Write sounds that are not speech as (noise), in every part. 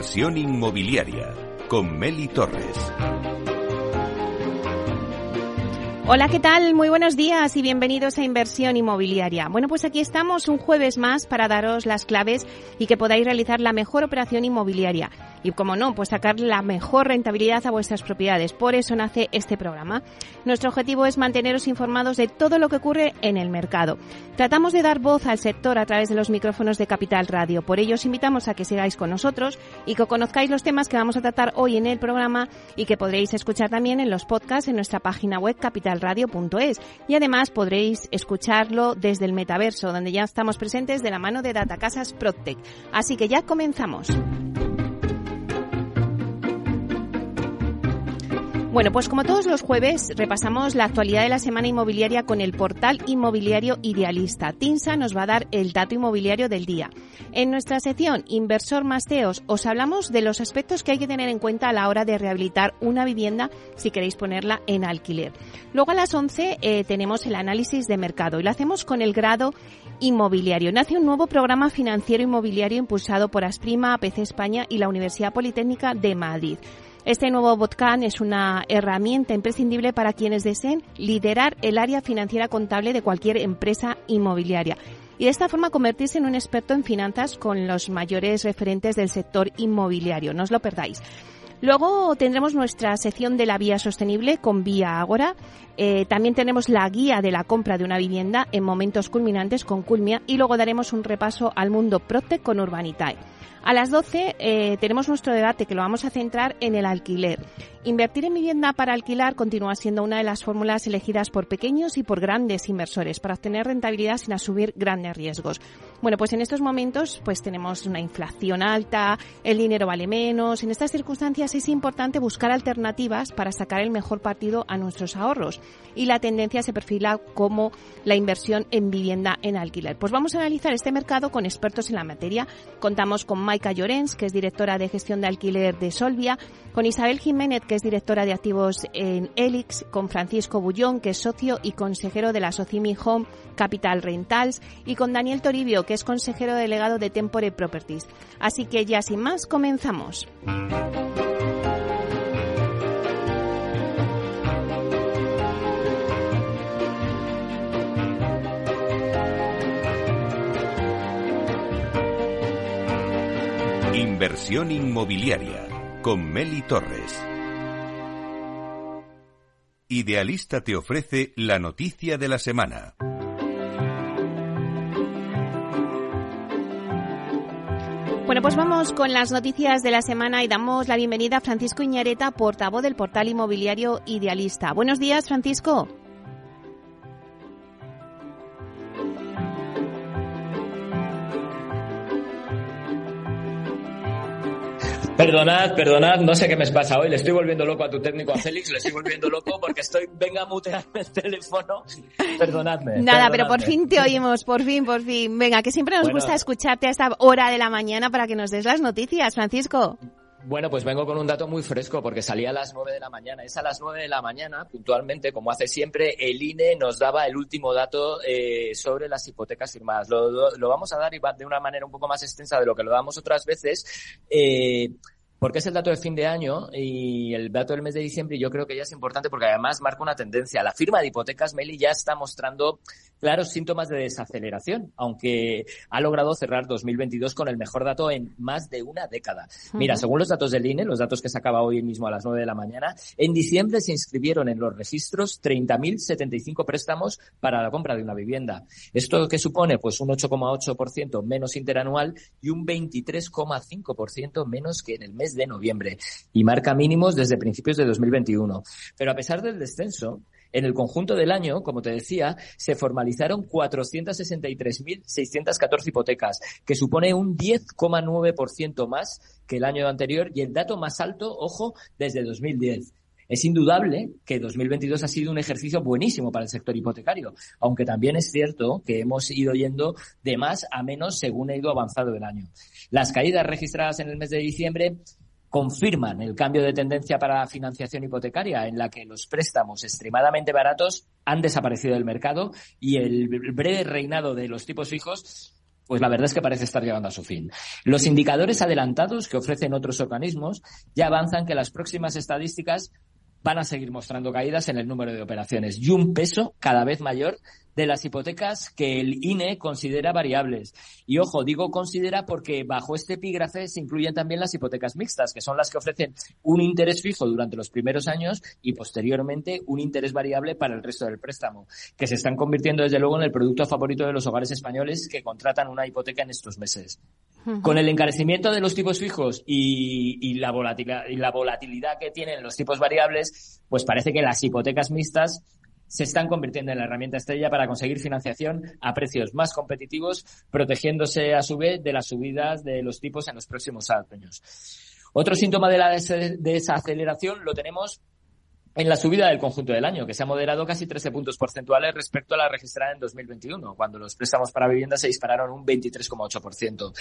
Inversión inmobiliaria con Meli Torres. Hola, ¿qué tal? Muy buenos días y bienvenidos a Inversión Inmobiliaria. Bueno, pues aquí estamos un jueves más para daros las claves y que podáis realizar la mejor operación inmobiliaria y, como no, pues sacar la mejor rentabilidad a vuestras propiedades. Por eso nace este programa. Nuestro objetivo es manteneros informados de todo lo que ocurre en el mercado. Tratamos de dar voz al sector a través de los micrófonos de Capital Radio. Por ello os invitamos a que sigáis con nosotros y que conozcáis los temas que vamos a tratar hoy en el programa y que podréis escuchar también en los podcasts en nuestra página web capitalradio.es. Y además podréis escucharlo desde el metaverso, donde ya estamos presentes de la mano de Datacasas Protec. Así que ya comenzamos. Bueno, pues como todos los jueves, repasamos la actualidad de la semana inmobiliaria con el portal inmobiliario Idealista. TINSA nos va a dar el dato inmobiliario del día. En nuestra sección Inversor Masteos os hablamos de los aspectos que hay que tener en cuenta a la hora de rehabilitar una vivienda si queréis ponerla en alquiler. Luego a las 11 eh, tenemos el análisis de mercado y lo hacemos con el grado inmobiliario. Nace un nuevo programa financiero inmobiliario impulsado por Asprima, APC España y la Universidad Politécnica de Madrid. Este nuevo Botcan es una herramienta imprescindible para quienes deseen liderar el área financiera contable de cualquier empresa inmobiliaria y de esta forma convertirse en un experto en finanzas con los mayores referentes del sector inmobiliario. No os lo perdáis. Luego tendremos nuestra sección de la vía sostenible con Vía Ágora. Eh, también tenemos la guía de la compra de una vivienda en momentos culminantes con Culmia y luego daremos un repaso al mundo Protec con Urbanitae. A las 12 eh, tenemos nuestro debate que lo vamos a centrar en el alquiler. Invertir en vivienda para alquilar continúa siendo una de las fórmulas elegidas por pequeños y por grandes inversores para obtener rentabilidad sin asumir grandes riesgos. Bueno, pues en estos momentos pues tenemos una inflación alta, el dinero vale menos. En estas circunstancias es importante buscar alternativas para sacar el mejor partido a nuestros ahorros y la tendencia se perfila como la inversión en vivienda en alquiler. Pues vamos a analizar este mercado con expertos en la materia. Contamos con Maika Llorens, que es directora de gestión de alquiler de Solvia, con Isabel Jiménez, que es directora de activos en Elix, con Francisco Bullón, que es socio y consejero de la Socimi Home Capital Rentals, y con Daniel Toribio, que es consejero delegado de Tempore Properties. Así que ya sin más, comenzamos. Inversión inmobiliaria con Meli Torres. Idealista te ofrece la noticia de la semana. Bueno, pues vamos con las noticias de la semana y damos la bienvenida a Francisco Iñareta, portavoz del portal inmobiliario Idealista. Buenos días, Francisco. Perdonad, perdonad, no sé qué me pasa hoy. Le estoy volviendo loco a tu técnico, a Félix. Le estoy volviendo loco porque estoy. Venga a mutearme el teléfono. Perdonadme. Nada, pero por fin te oímos, por fin, por fin. Venga, que siempre nos gusta escucharte a esta hora de la mañana para que nos des las noticias, Francisco. Bueno, pues vengo con un dato muy fresco porque salía a las nueve de la mañana. Es a las nueve de la mañana, puntualmente, como hace siempre, el INE nos daba el último dato eh, sobre las hipotecas firmadas. Lo, lo, vamos a dar de una manera un poco más extensa de lo que lo damos otras veces. Eh, porque es el dato de fin de año y el dato del mes de diciembre yo creo que ya es importante porque además marca una tendencia. La firma de hipotecas Meli ya está mostrando claros síntomas de desaceleración, aunque ha logrado cerrar 2022 con el mejor dato en más de una década. Mira, según los datos del INE, los datos que sacaba hoy mismo a las 9 de la mañana, en diciembre se inscribieron en los registros 30.075 préstamos para la compra de una vivienda. ¿Esto qué supone? Pues un 8,8% menos interanual y un 23,5% menos que en el mes de noviembre y marca mínimos desde principios de 2021. Pero a pesar del descenso, en el conjunto del año, como te decía, se formalizaron 463.614 hipotecas, que supone un 10,9% más que el año anterior y el dato más alto, ojo, desde 2010. Es indudable que 2022 ha sido un ejercicio buenísimo para el sector hipotecario, aunque también es cierto que hemos ido yendo de más a menos según ha ido avanzado el año. Las caídas registradas en el mes de diciembre confirman el cambio de tendencia para la financiación hipotecaria, en la que los préstamos extremadamente baratos han desaparecido del mercado y el breve reinado de los tipos fijos pues la verdad es que parece estar llegando a su fin. Los indicadores adelantados que ofrecen otros organismos ya avanzan que las próximas estadísticas van a seguir mostrando caídas en el número de operaciones y un peso cada vez mayor de las hipotecas que el INE considera variables. Y ojo, digo considera porque bajo este epígrafe se incluyen también las hipotecas mixtas, que son las que ofrecen un interés fijo durante los primeros años y posteriormente un interés variable para el resto del préstamo, que se están convirtiendo desde luego en el producto favorito de los hogares españoles que contratan una hipoteca en estos meses. Con el encarecimiento de los tipos fijos y, la volatilidad, y la volatilidad que tienen los tipos variables, pues parece que las hipotecas mixtas se están convirtiendo en la herramienta estrella para conseguir financiación a precios más competitivos, protegiéndose a su vez de las subidas de los tipos en los próximos años. Otro síntoma de la desaceleración lo tenemos en la subida del conjunto del año, que se ha moderado casi 13 puntos porcentuales respecto a la registrada en 2021, cuando los préstamos para vivienda se dispararon un 23,8%.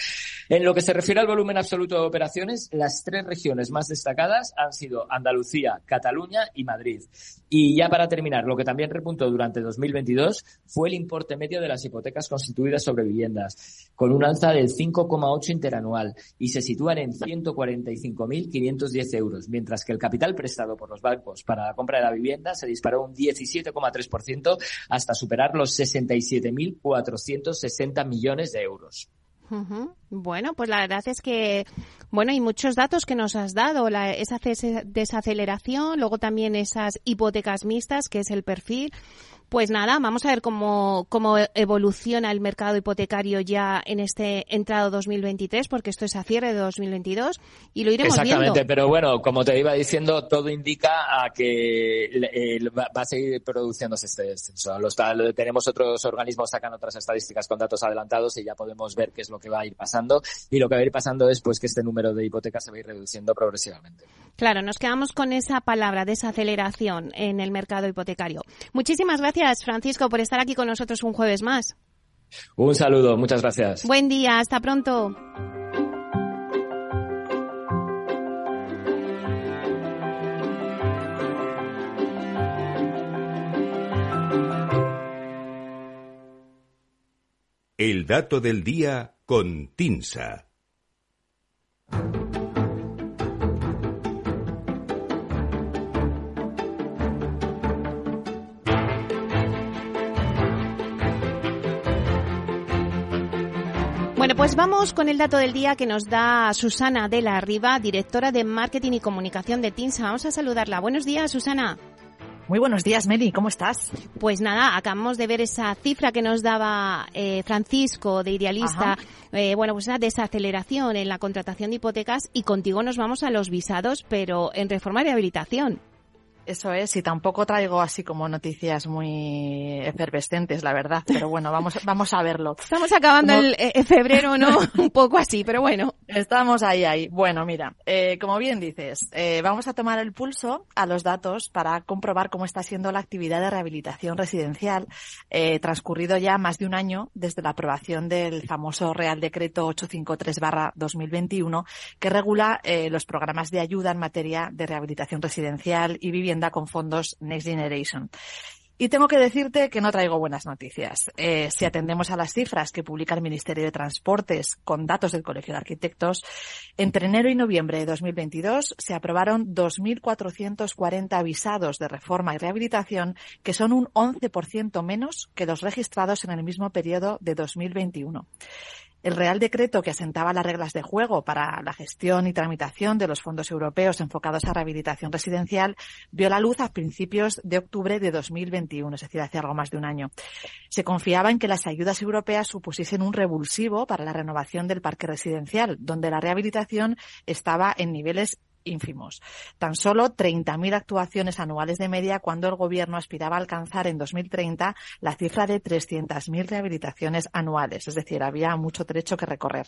En lo que se refiere al volumen absoluto de operaciones, las tres regiones más destacadas han sido Andalucía, Cataluña y Madrid. Y ya para terminar, lo que también repuntó durante 2022 fue el importe medio de las hipotecas constituidas sobre viviendas, con un alza del 5,8 interanual y se sitúan en 145.510 euros, mientras que el capital prestado por los bancos para la compra de la vivienda se disparó un 17,3% hasta superar los 67.460 millones de euros. Bueno, pues la verdad es que, bueno, hay muchos datos que nos has dado, la, esa desaceleración, luego también esas hipotecas mixtas, que es el perfil, pues nada, vamos a ver cómo, cómo evoluciona el mercado hipotecario ya en este entrado 2023, porque esto es a cierre de 2022 y lo iremos Exactamente, pero bueno, como te iba diciendo, todo indica a que eh, va a seguir produciéndose este descenso. Los, tenemos otros organismos, sacan otras estadísticas con datos adelantados y ya podemos ver qué es lo que va a ir pasando. Y lo que va a ir pasando es pues que este número de hipotecas se va a ir reduciendo progresivamente. Claro, nos quedamos con esa palabra, desaceleración en el mercado hipotecario. Muchísimas gracias gracias, Francisco, por estar aquí con nosotros un jueves más. Un saludo, muchas gracias. Buen día, hasta pronto. El dato del día con Tinsa. Pues vamos con el dato del día que nos da Susana de la Riva, directora de Marketing y Comunicación de TINSA. Vamos a saludarla. Buenos días, Susana. Muy buenos días, Meli. ¿Cómo estás? Pues nada, acabamos de ver esa cifra que nos daba eh, Francisco de Idealista. Eh, bueno, pues una desaceleración en la contratación de hipotecas y contigo nos vamos a los visados, pero en reforma y rehabilitación. Eso es, y tampoco traigo así como noticias muy efervescentes, la verdad, pero bueno, (laughs) vamos, vamos a verlo. Estamos acabando el eh, febrero, ¿no? (laughs) Un poco así, pero bueno. Estamos ahí, ahí. Bueno, mira, eh, como bien dices, eh, vamos a tomar el pulso a los datos para comprobar cómo está siendo la actividad de rehabilitación residencial, eh, transcurrido ya más de un año desde la aprobación del famoso Real Decreto 853-2021, que regula eh, los programas de ayuda en materia de rehabilitación residencial y vivienda con fondos Next Generation. Y tengo que decirte que no traigo buenas noticias. Eh, si atendemos a las cifras que publica el Ministerio de Transportes con datos del Colegio de Arquitectos, entre enero y noviembre de 2022 se aprobaron 2.440 visados de reforma y rehabilitación, que son un 11% menos que los registrados en el mismo periodo de 2021. El Real Decreto que asentaba las reglas de juego para la gestión y tramitación de los fondos europeos enfocados a rehabilitación residencial vio la luz a principios de octubre de 2021, es decir, hace algo más de un año. Se confiaba en que las ayudas europeas supusiesen un revulsivo para la renovación del parque residencial, donde la rehabilitación estaba en niveles ínfimos. Tan solo 30.000 actuaciones anuales de media cuando el gobierno aspiraba a alcanzar en 2030 la cifra de 300.000 rehabilitaciones anuales. Es decir, había mucho trecho que recorrer.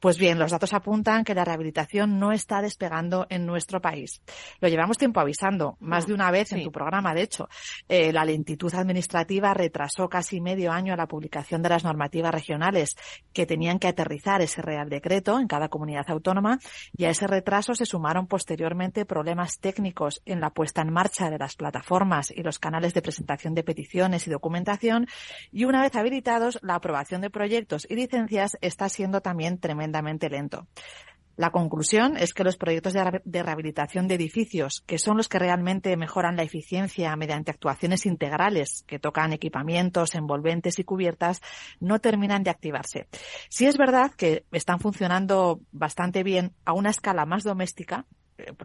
Pues bien, los datos apuntan que la rehabilitación no está despegando en nuestro país. Lo llevamos tiempo avisando, más de una vez en tu programa, de hecho. Eh, la lentitud administrativa retrasó casi medio año la publicación de las normativas regionales que tenían que aterrizar ese Real Decreto en cada comunidad autónoma y a ese retraso se sumaron posteriormente problemas técnicos en la puesta en marcha de las plataformas y los canales de presentación de peticiones y documentación y una vez habilitados, la aprobación de proyectos y licencias está siendo también tremenda lento. La conclusión es que los proyectos de rehabilitación de edificios, que son los que realmente mejoran la eficiencia mediante actuaciones integrales que tocan equipamientos, envolventes y cubiertas, no terminan de activarse. Sí es verdad que están funcionando bastante bien a una escala más doméstica,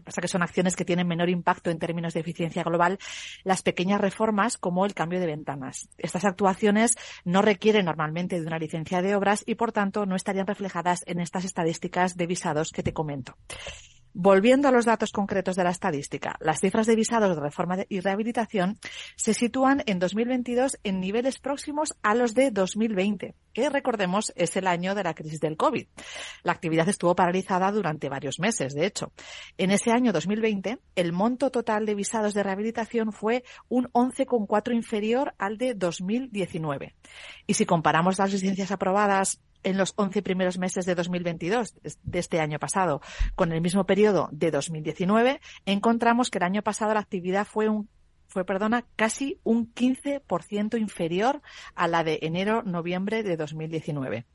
pasa que son acciones que tienen menor impacto en términos de eficiencia global, las pequeñas reformas como el cambio de ventanas. Estas actuaciones no requieren normalmente de una licencia de obras y, por tanto, no estarían reflejadas en estas estadísticas de visados que te comento. Volviendo a los datos concretos de la estadística, las cifras de visados de reforma y rehabilitación se sitúan en 2022 en niveles próximos a los de 2020, que recordemos es el año de la crisis del COVID. La actividad estuvo paralizada durante varios meses, de hecho. En ese año 2020, el monto total de visados de rehabilitación fue un 11,4 inferior al de 2019. Y si comparamos las licencias aprobadas en los 11 primeros meses de 2022, de este año pasado, con el mismo periodo de 2019, encontramos que el año pasado la actividad fue un fue, perdona, casi un 15% inferior a la de enero-noviembre de 2019.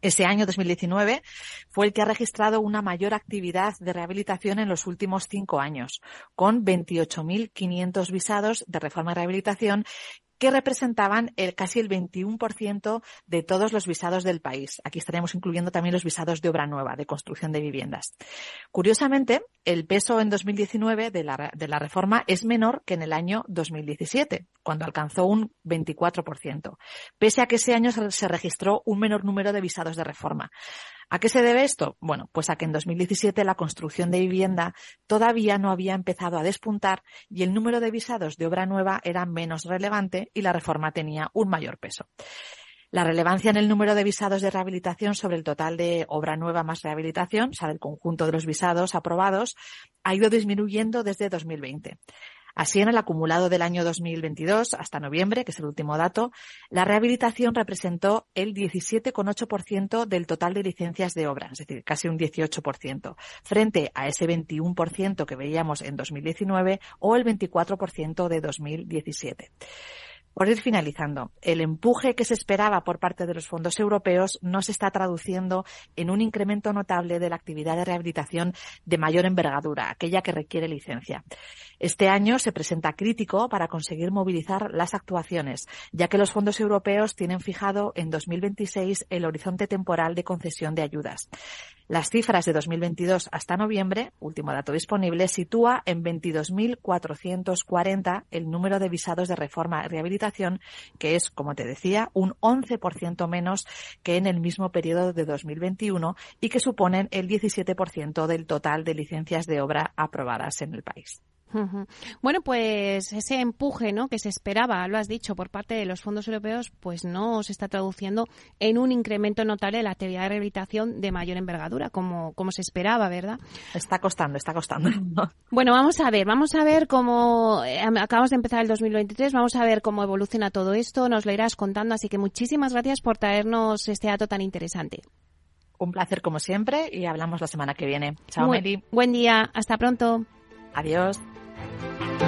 Ese año 2019 fue el que ha registrado una mayor actividad de rehabilitación en los últimos cinco años, con 28.500 visados de reforma y rehabilitación que representaban el, casi el 21% de todos los visados del país. Aquí estaremos incluyendo también los visados de obra nueva, de construcción de viviendas. Curiosamente, el peso en 2019 de la, de la reforma es menor que en el año 2017, cuando alcanzó un 24%, pese a que ese año se registró un menor número de visados de reforma. ¿A qué se debe esto? Bueno, pues a que en 2017 la construcción de vivienda todavía no había empezado a despuntar y el número de visados de obra nueva era menos relevante y la reforma tenía un mayor peso. La relevancia en el número de visados de rehabilitación sobre el total de obra nueva más rehabilitación, o sea, el conjunto de los visados aprobados, ha ido disminuyendo desde 2020. Así, en el acumulado del año 2022 hasta noviembre, que es el último dato, la rehabilitación representó el 17,8% del total de licencias de obra, es decir, casi un 18%, frente a ese 21% que veíamos en 2019 o el 24% de 2017. Por ir finalizando, el empuje que se esperaba por parte de los fondos europeos no se está traduciendo en un incremento notable de la actividad de rehabilitación de mayor envergadura, aquella que requiere licencia. Este año se presenta crítico para conseguir movilizar las actuaciones, ya que los fondos europeos tienen fijado en 2026 el horizonte temporal de concesión de ayudas. Las cifras de 2022 hasta noviembre, último dato disponible, sitúa en 22.440 el número de visados de reforma y rehabilitación, que es, como te decía, un 11% menos que en el mismo periodo de 2021 y que suponen el 17% del total de licencias de obra aprobadas en el país. Bueno, pues ese empuje ¿no? que se esperaba, lo has dicho, por parte de los fondos europeos, pues no se está traduciendo en un incremento notable de la actividad de rehabilitación de mayor envergadura, como, como se esperaba, ¿verdad? Está costando, está costando. (laughs) Bueno, vamos a ver, vamos a ver cómo, eh, acabamos de empezar el 2023, vamos a ver cómo evoluciona todo esto, nos lo irás contando, así que muchísimas gracias por traernos este dato tan interesante. Un placer como siempre y hablamos la semana que viene. Chao, Meli. Buen día, hasta pronto. Adiós. Música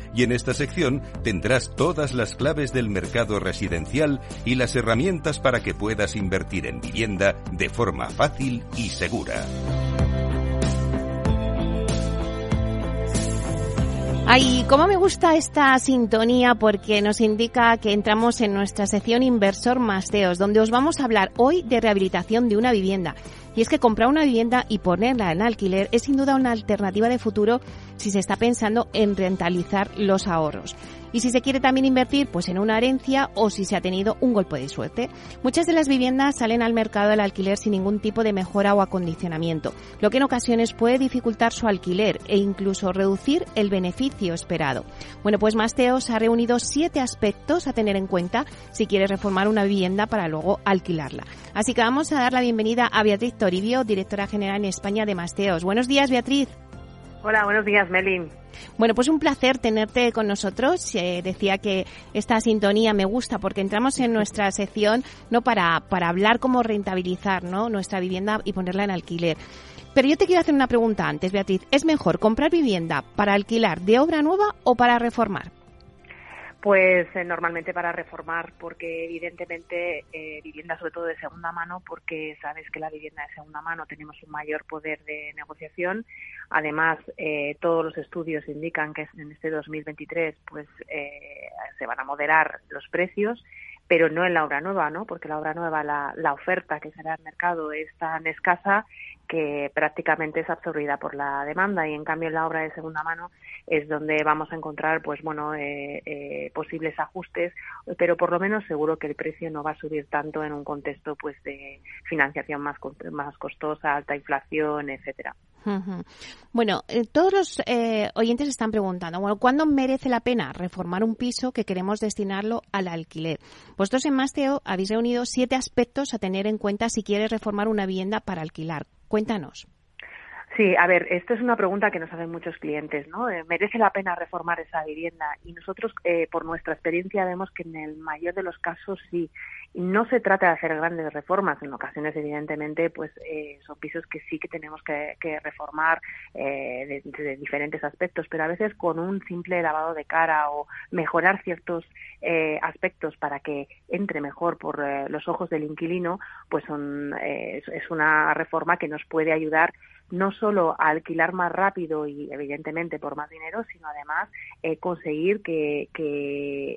y en esta sección tendrás todas las claves del mercado residencial y las herramientas para que puedas invertir en vivienda de forma fácil y segura. Ay, cómo me gusta esta sintonía porque nos indica que entramos en nuestra sección Inversor Masteos, donde os vamos a hablar hoy de rehabilitación de una vivienda. Y es que comprar una vivienda y ponerla en alquiler es sin duda una alternativa de futuro si se está pensando en rentabilizar los ahorros. Y si se quiere también invertir pues en una herencia o si se ha tenido un golpe de suerte. Muchas de las viviendas salen al mercado del alquiler sin ningún tipo de mejora o acondicionamiento, lo que en ocasiones puede dificultar su alquiler e incluso reducir el beneficio esperado. Bueno, pues Masteos ha reunido siete aspectos a tener en cuenta si quieres reformar una vivienda para luego alquilarla. Así que vamos a dar la bienvenida a Beatriz Toribio, directora general en España de Masteos. Buenos días, Beatriz. Hola, buenos días, Melin. Bueno, pues un placer tenerte con nosotros. Eh, decía que esta sintonía me gusta porque entramos en nuestra (laughs) sección no para, para hablar cómo rentabilizar ¿no? nuestra vivienda y ponerla en alquiler. Pero yo te quiero hacer una pregunta antes, Beatriz. ¿Es mejor comprar vivienda para alquilar de obra nueva o para reformar? Pues eh, normalmente para reformar, porque evidentemente eh, vivienda sobre todo de segunda mano, porque sabes que la vivienda de segunda mano tenemos un mayor poder de negociación. Además, eh, todos los estudios indican que en este 2023 pues se van a moderar los precios, pero no en la obra nueva, ¿no? Porque la obra nueva, la, la oferta que será al mercado es tan escasa que prácticamente es absorbida por la demanda y en cambio en la obra de segunda mano es donde vamos a encontrar pues bueno eh, eh, posibles ajustes pero por lo menos seguro que el precio no va a subir tanto en un contexto pues de financiación más más costosa alta inflación etcétera bueno, eh, todos los oyentes están preguntando, bueno, ¿cuándo merece la pena reformar un piso que queremos destinarlo al alquiler? Vosotros en Masteo habéis reunido siete aspectos a tener en cuenta si quieres reformar una vivienda para alquilar. Cuéntanos. Sí, a ver, esto es una pregunta que nos hacen muchos clientes, ¿no? Eh, ¿Merece la pena reformar esa vivienda? Y nosotros, eh, por nuestra experiencia, vemos que en el mayor de los casos sí. No se trata de hacer grandes reformas. En ocasiones, evidentemente, pues eh, son pisos que sí que tenemos que, reformar de, de, diferentes aspectos, pero a veces con un simple lavado de cara o mejorar ciertos aspectos para que entre mejor por los ojos del inquilino, pues son, es una reforma que nos puede ayudar no solo alquilar más rápido y evidentemente por más dinero, sino además eh, conseguir que,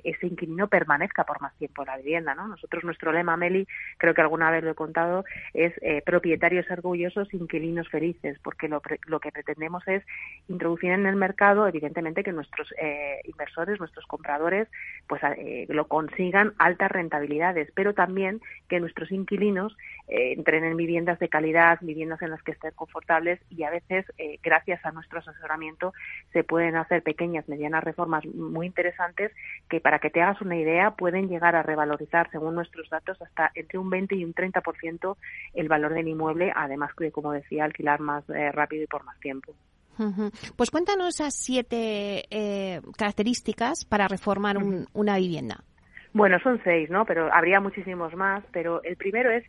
ese inquilino permanezca por más tiempo en la vivienda. ¿no? Nosotros nuestro lema, Meli, creo que alguna vez lo he contado, es eh, propietarios orgullosos, inquilinos felices, porque lo, lo, que pretendemos es introducir en el mercado, evidentemente, que nuestros eh, inversores, nuestros compradores, pues lo consigan altas rentabilidades, pero también que nuestros inquilinos entren en viviendas de calidad, viviendas en las que estén confortables y a veces, eh, gracias a nuestro asesoramiento, se pueden hacer pequeñas, medianas reformas muy interesantes que, para que te hagas una idea, pueden llegar a revalorizar, según nuestros datos, hasta entre un 20 y un 30% el valor del inmueble, además de, como decía, alquilar más eh, rápido y por más tiempo. Pues cuéntanos esas siete eh, características para reformar una vivienda. Bueno, son seis, ¿no? Pero habría muchísimos más. Pero el primero es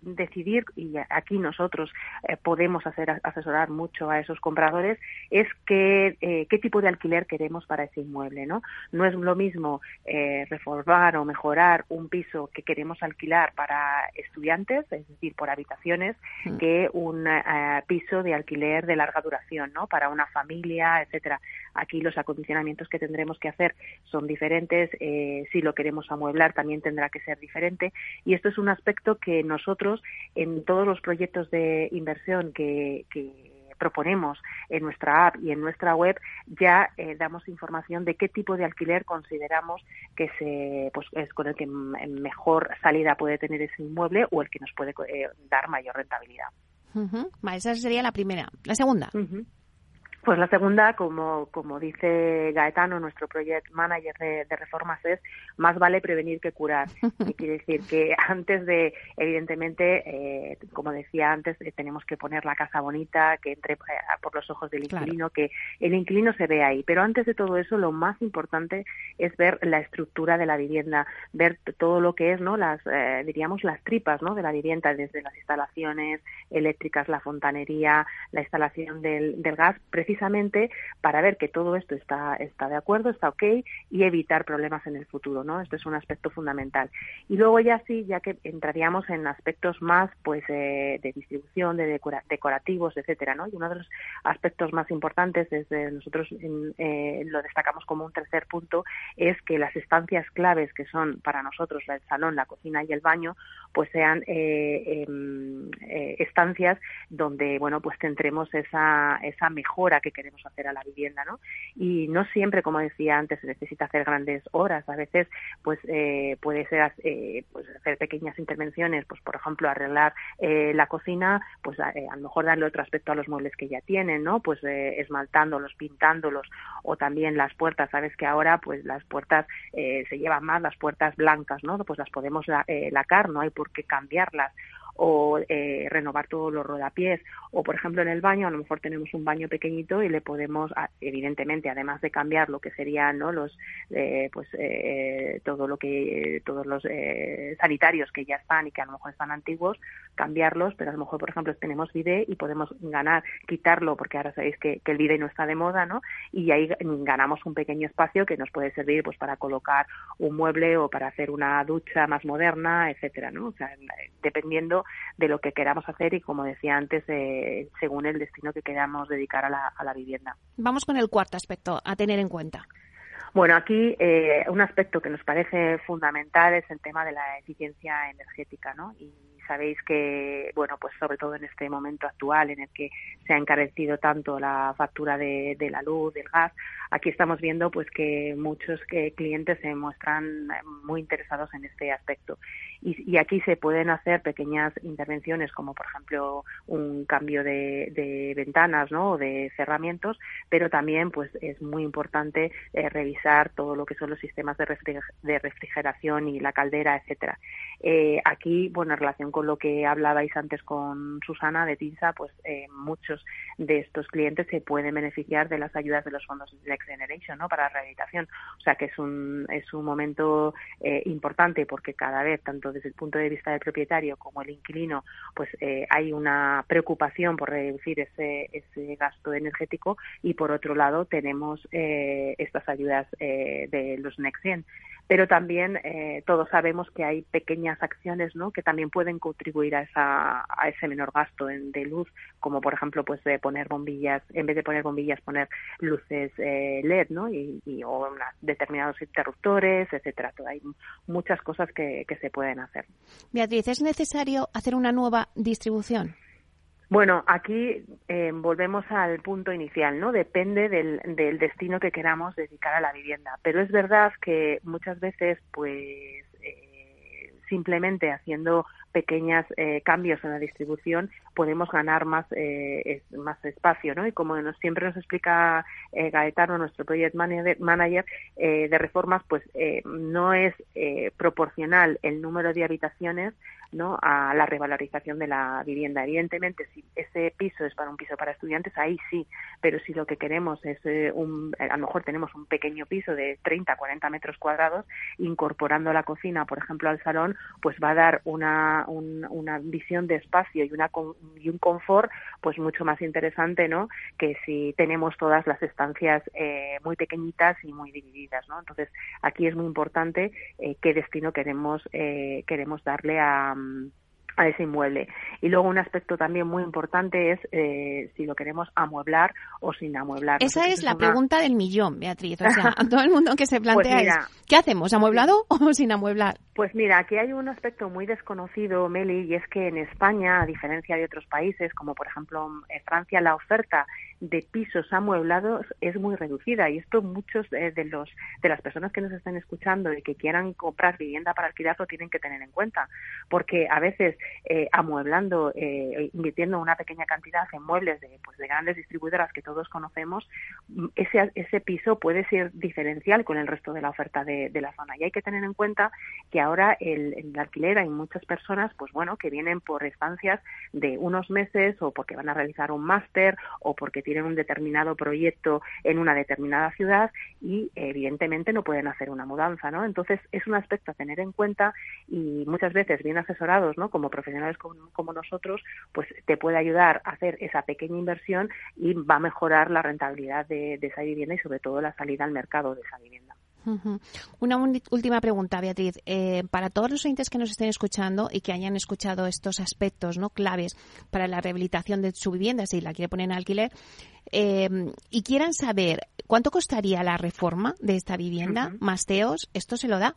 decidir, y aquí nosotros eh, podemos hacer asesorar mucho a esos compradores, es qué, eh, qué tipo de alquiler queremos para ese inmueble, ¿no? No es lo mismo eh, reformar o mejorar un piso que queremos alquilar para estudiantes, es decir, por habitaciones, mm. que un piso de alquiler de larga duración, ¿no? Para una familia, etcétera. Aquí los acondicionamientos que tendremos que hacer son diferentes. si lo queremos amueblar, también tendrá que ser diferente. Y esto es un aspecto que nosotros nosotros en todos los proyectos de inversión que, proponemos en nuestra app y en nuestra web ya eh, damos información de qué tipo de alquiler consideramos que se pues es con el que mejor salida puede tener ese inmueble o el que nos puede eh, dar mayor rentabilidad. esa sería la primera. La segunda. Pues la segunda, como, como dice Gaetano, nuestro project manager de, reformas, es más vale prevenir que curar. (laughs) Y quiere decir que antes de, evidentemente, eh, como decía antes, eh, tenemos que poner la casa bonita, que entre eh, por los ojos del inquilino, que el inquilino se vea ahí. Pero antes de todo eso, lo más importante es ver la estructura de la vivienda, ver todo lo que es, ¿no? Las, diríamos, las tripas, ¿no? De la vivienda, desde las instalaciones eléctricas, la fontanería, la instalación del, del gas, precisamente para ver que todo esto está, está de acuerdo, está ok y evitar problemas en el futuro, ¿no? Esto es un aspecto fundamental. Y luego ya sí, ya que entraríamos en aspectos más, pues, eh, de distribución, de decorativos, etcétera, ¿no? Y uno de los aspectos más importantes, desde nosotros eh, lo destacamos como un tercer punto, es que las estancias claves que son para nosotros el salón, la cocina y el baño, pues sean eh, em, estancias donde, bueno, pues tendremos esa, esa mejora que queremos hacer a la vivienda, ¿no? Y no siempre, como decía antes, se necesita hacer grandes horas. A veces, pues, eh, puede ser eh, pues hacer pequeñas intervenciones, pues, por ejemplo, arreglar eh, la cocina, pues, a, lo mejor darle otro aspecto a los muebles que ya tienen, ¿no? Pues, esmaltándolos, pintándolos, o también las puertas. Sabes que ahora, pues, las puertas se llevan más, las puertas blancas, ¿no? Pues las podemos lacar, no hay por qué cambiarlas o eh, renovar todos los rodapiés. O por ejemplo en el baño a lo mejor tenemos un baño pequeñito y le podemos evidentemente además de cambiar lo que serían no los eh, pues eh, todo lo que todos los eh, sanitarios que ya están y que a lo mejor están antiguos cambiarlos pero a lo mejor por ejemplo tenemos bidet y podemos ganar quitarlo porque ahora sabéis que, que el bidet no está de moda no y ahí ganamos un pequeño espacio que nos puede servir pues para colocar un mueble o para hacer una ducha más moderna etcétera no o sea dependiendo de lo que queramos hacer y, como decía antes, eh, según el destino que queramos dedicar a la, a la vivienda. Vamos con el cuarto aspecto a tener en cuenta. Bueno, aquí eh, un aspecto que nos parece fundamental es el tema de la eficiencia energética, ¿no? Y sabéis que, bueno, pues sobre todo en este momento actual en el que se ha encarecido tanto la factura de, la luz, del gas, aquí estamos viendo pues que muchos eh, clientes se muestran muy interesados en este aspecto. Y, aquí se pueden hacer pequeñas intervenciones como por ejemplo un cambio de, ventanas ¿no? o de cerramientos, pero también pues es muy importante eh, revisar todo lo que son los sistemas de, refrigeración y la caldera, etcétera. Eh, aquí, bueno, en relación con lo que hablabais antes con Susana de TINSA, pues eh, muchos de estos clientes se pueden beneficiar de las ayudas de los fondos Next Generation, ¿no? Para rehabilitación. O sea que es un, es un momento importante porque cada vez, tanto desde el punto de vista del propietario como el inquilino, pues eh, hay una preocupación por reducir ese, ese gasto energético y por otro lado tenemos eh, estas ayudas eh, de los Next Gen pero también eh, todos sabemos que hay pequeñas acciones ¿no? que también pueden contribuir a, esa, a ese menor gasto de luz, como por ejemplo pues de poner bombillas, en vez de poner bombillas, poner luces eh, LED ¿no? y, o determinados interruptores, etcétera. Hay muchas cosas que, que se pueden hacer. Beatriz, ¿es necesario hacer una nueva distribución? Bueno, aquí eh, volvemos al punto inicial, ¿no? Depende del, del, destino que queramos dedicar a la vivienda. Pero es verdad que muchas veces, pues, eh, simplemente haciendo pequeños cambios en la distribución podemos ganar más más espacio, ¿no? Y como nos, siempre nos explica Gaetano, nuestro project manager, de reformas, pues no es proporcional el número de habitaciones ¿no? a la revalorización de la vivienda. Evidentemente, si ese piso es para un piso para estudiantes, ahí sí, pero si lo que queremos es eh, un, a lo mejor tenemos un pequeño piso de 30, 40 metros cuadrados, incorporando la cocina, por ejemplo, al salón, pues va a dar una, una visión de espacio y, una, y un confort pues mucho más interesante, ¿no? Que si tenemos todas las estancias eh, muy pequeñitas y muy divididas, ¿no? Entonces, aquí es muy importante eh, qué destino queremos, queremos darle a a ese inmueble. Y luego un aspecto también muy importante es eh, si lo queremos amueblar o sin amueblar. Esa es la pregunta del millón, Beatriz. O sea, (laughs) a todo el mundo que se pues plantea ¿qué hacemos? ¿Amueblado (laughs) o sin amueblar? Pues mira, aquí hay un aspecto muy desconocido, Meli, y es que en España, a diferencia de otros países, como por ejemplo en Francia, la oferta de pisos amueblados es muy reducida. Y esto muchos de los de las personas que nos están escuchando y que quieran comprar vivienda para alquilar lo tienen que tener en cuenta, porque a veces eh, amueblando, eh, invirtiendo una pequeña cantidad en muebles de, pues, de grandes distribuidoras que todos conocemos, ese, ese piso puede ser diferencial con el resto de la oferta de, de la zona. Y hay que tener en cuenta que ahora el, el alquiler hay muchas personas, pues bueno, que vienen por estancias de unos meses o porque van a realizar un máster o porque tienen un determinado proyecto en una determinada ciudad y evidentemente no pueden hacer una mudanza, ¿no? Entonces es un aspecto a tener en cuenta y muchas veces bien asesorados, ¿no? Como profesionales como, nosotros, pues te puede ayudar a hacer esa pequeña inversión y va a mejorar la rentabilidad de esa vivienda y sobre todo la salida al mercado de esa vivienda. Una última pregunta, Beatriz. Eh, para todos los oyentes que nos estén escuchando y que hayan escuchado estos aspectos no claves para la rehabilitación de su vivienda, si la quiere poner en alquiler, eh, y quieran saber cuánto costaría la reforma de esta vivienda, Masteos, ¿esto se lo da?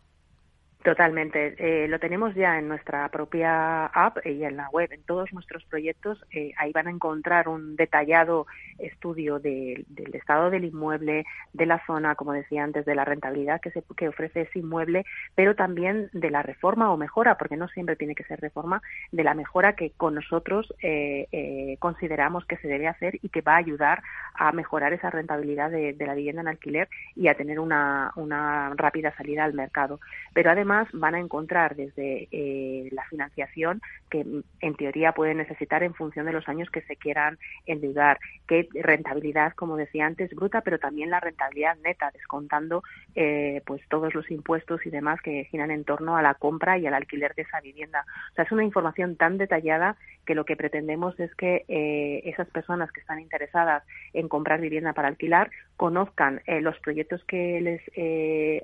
Totalmente. Eh, lo tenemos ya en nuestra propia app y en la web. En todos nuestros proyectos, eh, ahí van a encontrar un detallado estudio del estado del inmueble, de la zona, como decía antes, de la rentabilidad que, se, que ofrece ese inmueble, pero también de la reforma o mejora, porque no siempre tiene que ser reforma, de la mejora que con nosotros eh, consideramos que se debe hacer y que va a ayudar a mejorar esa rentabilidad de, de la vivienda en alquiler y a tener una, una rápida salida al mercado. Pero además, van a encontrar desde eh, la financiación que mm, en teoría pueden necesitar en función de los años que se quieran endeudar, que rentabilidad, como decía antes, bruta, pero también la rentabilidad neta, descontando eh, pues todos los impuestos y demás que giran en torno a la compra y al alquiler de esa vivienda. O sea, es una información tan detallada que lo que pretendemos es que eh, esas personas que están interesadas en comprar vivienda para alquilar conozcan los proyectos que les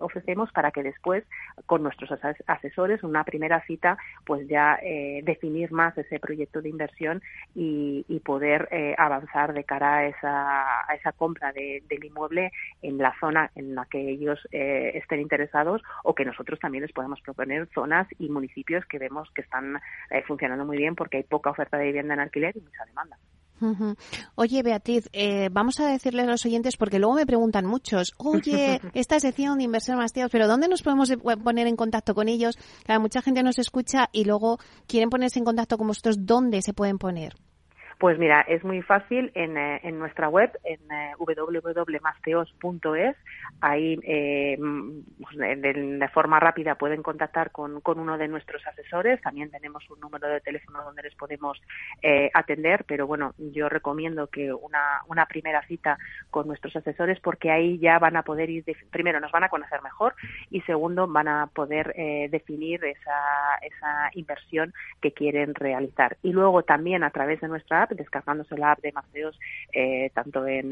ofrecemos para que después con nuestro asesores, una primera cita, pues ya eh, definir más ese proyecto de inversión y, poder eh, avanzar de cara a esa, a esa compra del inmueble en la zona en la que ellos eh, estén interesados o que nosotros también les podamos proponer zonas y municipios que vemos que están funcionando muy bien porque hay poca oferta de vivienda en alquiler y mucha demanda. Oye, Beatriz, eh, vamos a decirles a los oyentes, porque luego me preguntan muchos, oye, (laughs) esta sección de Inversión Masteos, pero ¿dónde nos podemos poner en contacto con ellos? mucha gente nos escucha y luego quieren ponerse en contacto con vosotros, ¿dónde se pueden poner? Pues mira, es muy fácil en, eh, nuestra web, en eh, www.masteos.es. Ahí eh, pues, de, forma rápida pueden contactar con, uno de nuestros asesores. También tenemos un número de teléfono donde les podemos atender, pero bueno, yo recomiendo que una, una primera cita con nuestros asesores porque ahí ya van a poder ir, primero nos van a conocer mejor y segundo van a poder definir esa, esa inversión que quieren realizar. Y luego también a través de nuestra app descargándose la app de Maceos eh, tanto en,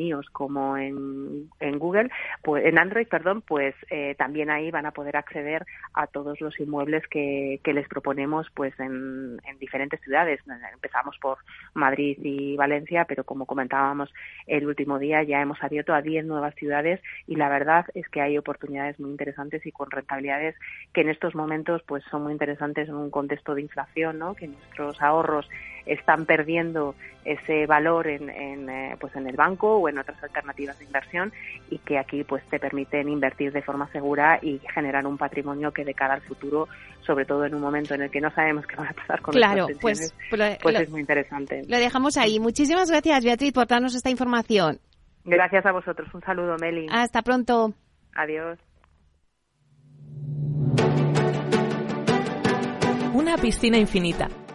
iOS como en, en, Google, pues en Android, perdón, pues eh, también ahí van a poder acceder a todos los inmuebles que, que les proponemos pues en, en diferentes ciudades. Empezamos por Madrid y Valencia, pero como comentábamos el último día ya hemos abierto a 10 nuevas ciudades y la verdad es que hay oportunidades muy interesantes y con rentabilidades que en estos momentos pues son muy interesantes en un contexto de inflación, ¿no? Que nuestros ahorros están perdiendo ese valor en, en, eh, pues en el banco o en otras alternativas de inversión y que aquí pues te permiten invertir de forma segura y generar un patrimonio que de cara al futuro, sobre todo en un momento en el que no sabemos qué va a pasar con claro, pues, pensiones, pues, es muy interesante. Lo dejamos ahí. Muchísimas gracias, Beatriz, por darnos esta información. Gracias a vosotros. Un saludo, Meli. Hasta pronto. Adiós. Una piscina infinita,